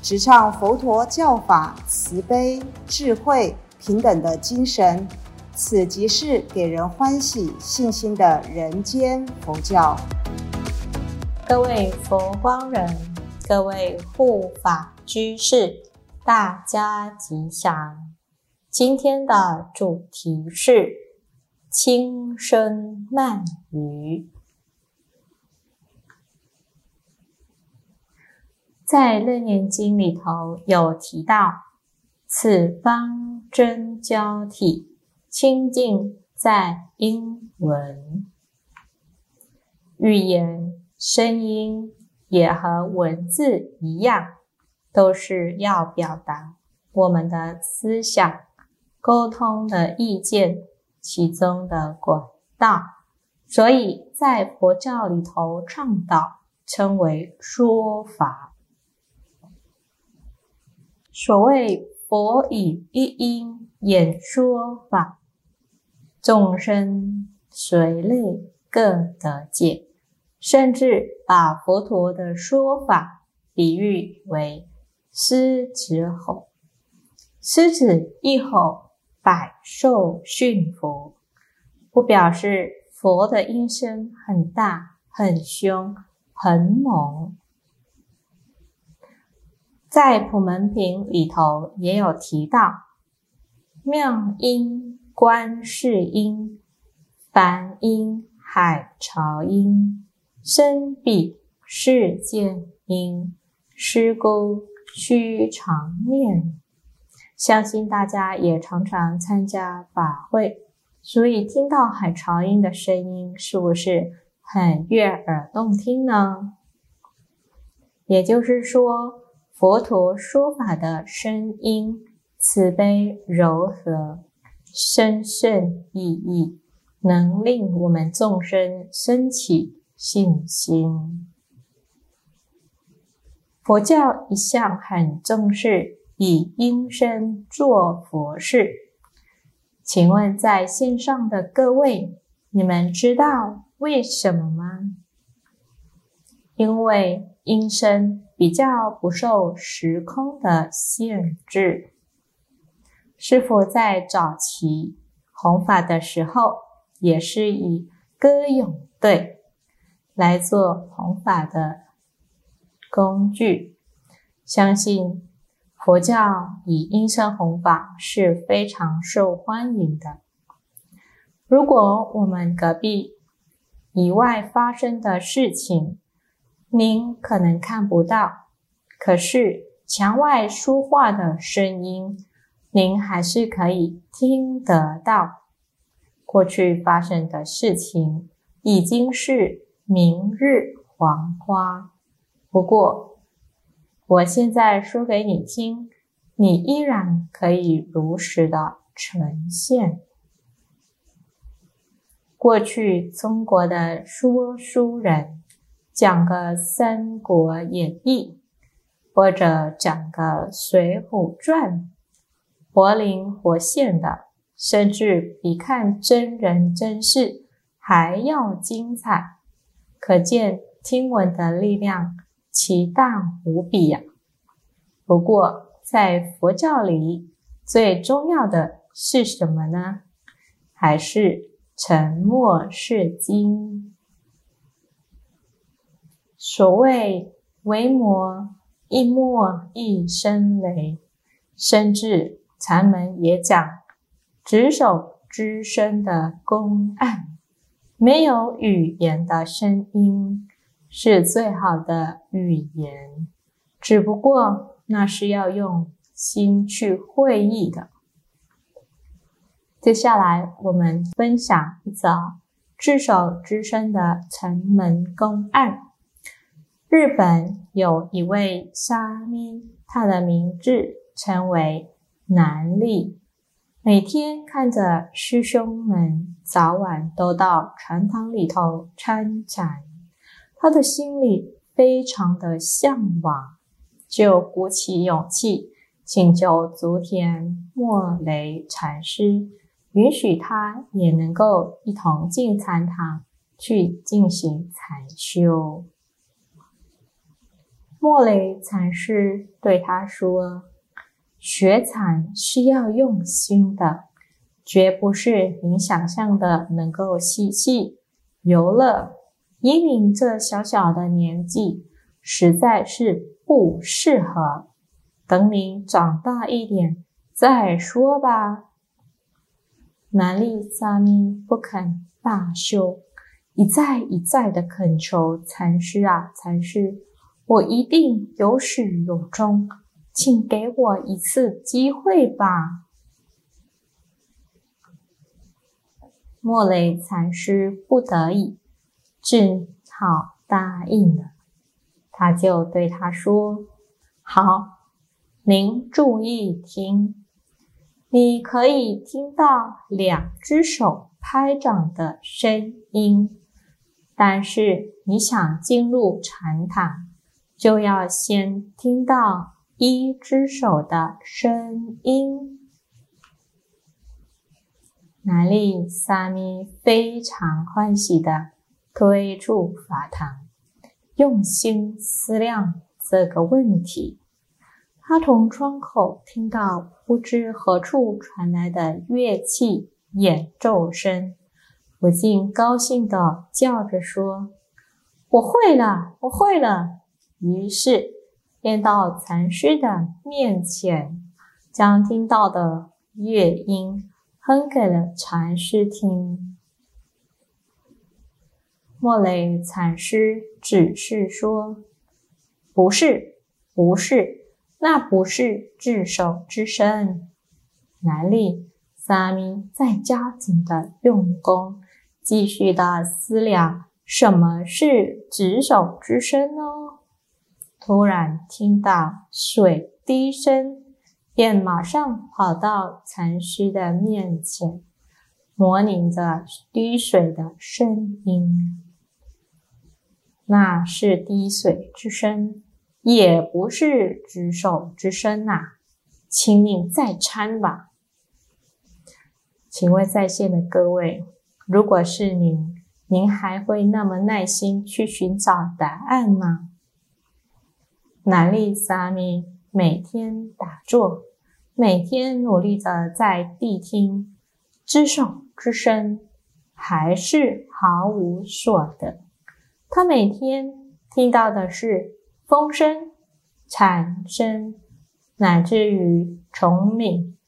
直唱佛陀教法慈悲、智慧、平等的精神。此即是给人欢喜、信心的人间佛教。各位佛光人，各位护法居士，大家吉祥。今天的主题是轻声慢语。在《楞严经》里头有提到，此方真交体。清净在音闻，语言声音也和文字一样，都是要表达我们的思想、沟通的意见其中的管道，所以在佛教里头倡导称为说法。所谓佛以一音演说法。众生随类各得解，甚至把佛陀的说法比喻为狮子吼，狮子一吼，百兽驯服，不表示佛的音声很大、很凶、很猛。在普门品里头也有提到妙音。观世音、梵音、海潮音、身比世界音、师姑须常念，相信大家也常常参加法会，所以听到海潮音的声音，是不是很悦耳动听呢？也就是说，佛陀说法的声音慈悲柔和。深深意义，能令我们众生升起信心。佛教一向很重视以音声做佛事。请问在线上的各位，你们知道为什么吗？因为音声比较不受时空的限制。师傅在早期弘法的时候，也是以歌咏队来做弘法的工具。相信佛教以音声弘法是非常受欢迎的。如果我们隔壁以外发生的事情，您可能看不到，可是墙外说话的声音。您还是可以听得到过去发生的事情，已经是明日黄花。不过，我现在说给你听，你依然可以如实的呈现。过去中国的说书人讲个《三国演义》，或者讲个《水浒传》。活灵活现的，甚至比看真人真事还要精彩，可见听闻的力量奇大无比呀。不过，在佛教里，最重要的是什么呢？还是沉默是金。所谓“为魔一默一声雷”，甚至。禅门也讲，执手之声的公案，没有语言的声音是最好的语言，只不过那是要用心去会意的。接下来我们分享一则智手之声的禅门公案。日本有一位沙弥，他的名字称为南利，每天看着师兄们早晚都到禅堂里头参禅，他的心里非常的向往，就鼓起勇气请求足田莫雷禅师允许他也能够一同进禅堂去进行禅修。莫雷禅师对他说：“学禅是要用心的，绝不是您想象的能够嬉戏游乐。以您这小小的年纪，实在是不适合。等您长大一点再说吧。”南利萨咪不肯罢休，一再一再的恳求禅师啊，禅师。我一定有始有终，请给我一次机会吧。莫雷禅师不得已，只好答应了。他就对他说：“好，您注意听，你可以听到两只手拍掌的声音，但是你想进入禅堂。”就要先听到一只手的声音。南利萨弥非常欢喜的推出法堂，用心思量这个问题。他从窗口听到不知何处传来的乐器演奏声，不禁高兴的叫着说：“我会了，我会了！”于是，便到禅师的面前，将听到的乐音哼给了禅师听。莫雷禅师只是说：“不是，不是，那不是智手之声。”南利萨弥再加紧的用功，继续的思量什么是执手之声呢？突然听到水滴声，便马上跑到禅师的面前，模拟着滴水的声音。那是滴水之声，也不是举手之声呐，请你再参吧。请问在线的各位，如果是您，您还会那么耐心去寻找答案吗？南利萨弥每天打坐，每天努力的在谛听，知手之声，还是毫无所得。他每天听到的是风声、蝉声，乃至于虫鸣，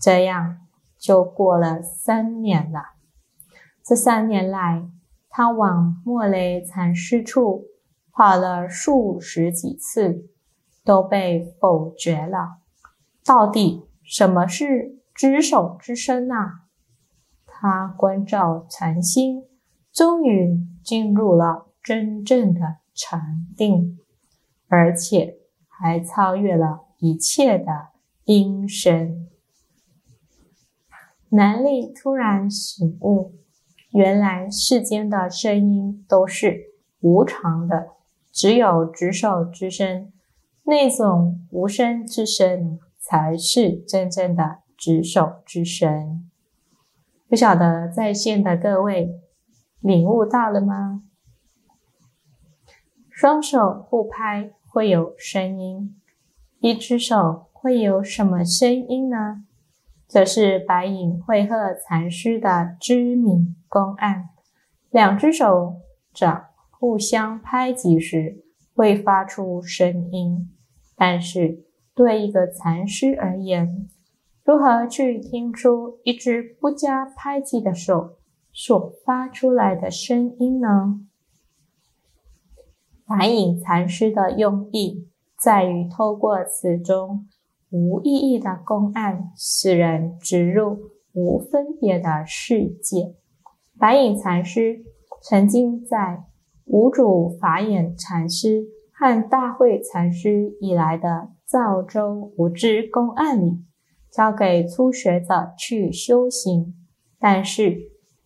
这样就过了三年了。这三年来，他往莫雷禅师处。跑了数十几次，都被否决了。到底什么是知手之身啊？他关照禅心，终于进入了真正的禅定，而且还超越了一切的音声。南力突然醒悟，原来世间的声音都是无常的。只有执手之声，那种无声之声，才是真正的执手之声。不晓得在线的各位领悟到了吗？双手互拍会有声音，一只手会有什么声音呢？这是白影会鹤禅师的知名公案。两只手掌。互相拍击时会发出声音，但是对一个禅师而言，如何去听出一只不加拍击的手所发出来的声音呢？白隐禅师的用意在于透过此中无意义的公案，使人植入无分别的世界。白隐禅师曾经在。五主法眼禅师和大慧禅师以来的造舟无知公案里，交给初学者去修行，但是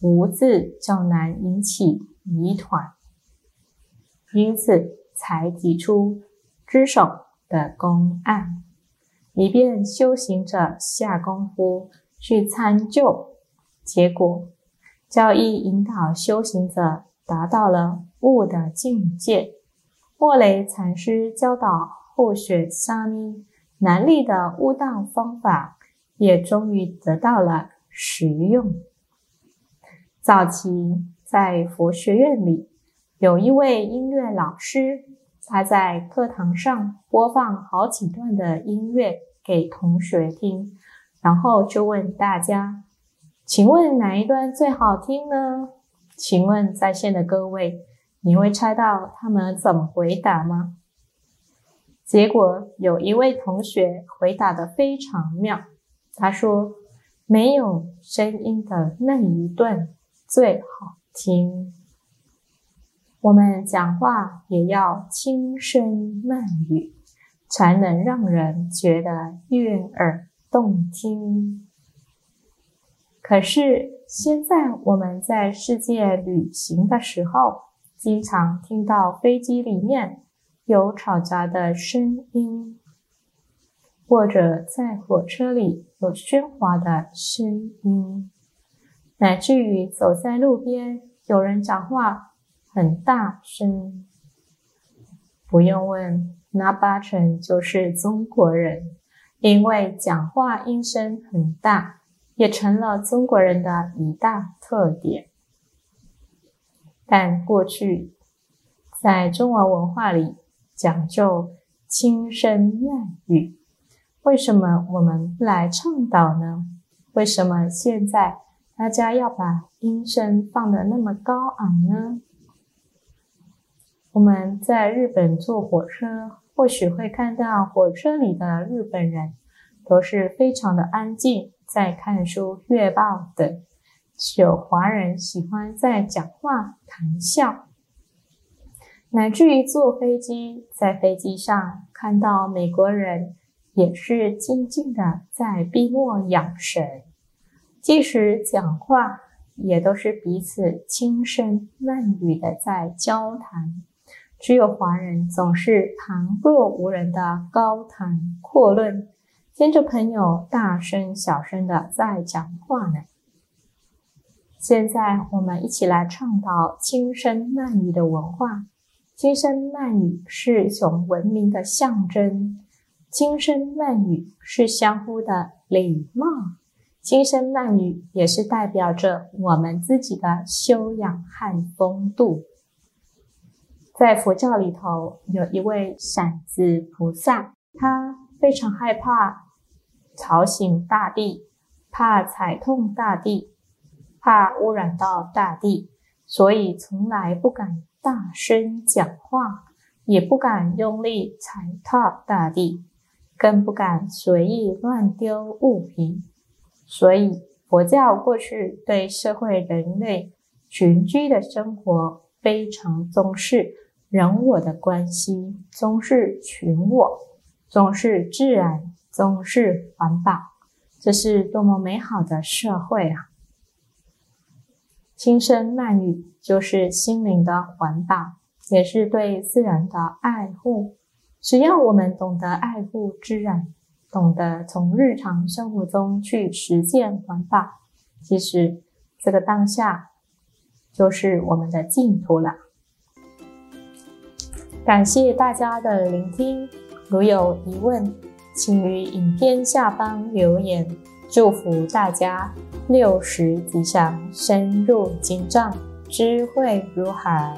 无字较难引起疑团，因此才提出知手的公案，以便修行者下功夫去参究，结果教义引导修行者。达到了悟的境界。莫雷禅师教导后学沙弥难力的悟道方法，也终于得到了实用。早期在佛学院里，有一位音乐老师，他在课堂上播放好几段的音乐给同学听，然后就问大家：“请问哪一段最好听呢？”请问在线的各位，你会猜到他们怎么回答吗？结果有一位同学回答的非常妙，他说：“没有声音的那一段最好听。”我们讲话也要轻声慢语，才能让人觉得悦耳动听。可是。现在我们在世界旅行的时候，经常听到飞机里面有吵杂的声音，或者在火车里有喧哗的声音，乃至于走在路边有人讲话很大声。不用问，那八成就是中国人，因为讲话音声很大。也成了中国人的一大特点。但过去在中华文化里讲究轻声慢语，为什么我们不来倡导呢？为什么现在大家要把音声放得那么高昂呢？我们在日本坐火车，或许会看到火车里的日本人都是非常的安静。在看书、阅报等，有华人喜欢在讲话、谈笑，乃至于坐飞机，在飞机上看到美国人也是静静的在闭目养神，即使讲话也都是彼此轻声慢语的在交谈，只有华人总是旁若无人的高谈阔论。跟着朋友大声小声的在讲话呢。现在我们一起来倡导轻声慢语的文化。轻声慢语是一种文明的象征，轻声慢语是相互的礼貌，轻声慢语也是代表着我们自己的修养和风度。在佛教里头，有一位闪子菩萨，他非常害怕。吵醒大地，怕踩痛大地，怕污染到大地，所以从来不敢大声讲话，也不敢用力踩踏大地，更不敢随意乱丢物品。所以佛教过去对社会人类群居的生活非常重视人我的关系，重视群我，重视自然。重视环保，这是多么美好的社会啊！轻声慢语就是心灵的环保，也是对自然的爱护。只要我们懂得爱护自然，懂得从日常生活中去实践环保，其实这个当下就是我们的净土了。感谢大家的聆听，如有疑问。请于影片下方留言，祝福大家六十吉祥，深入经藏，智慧如海。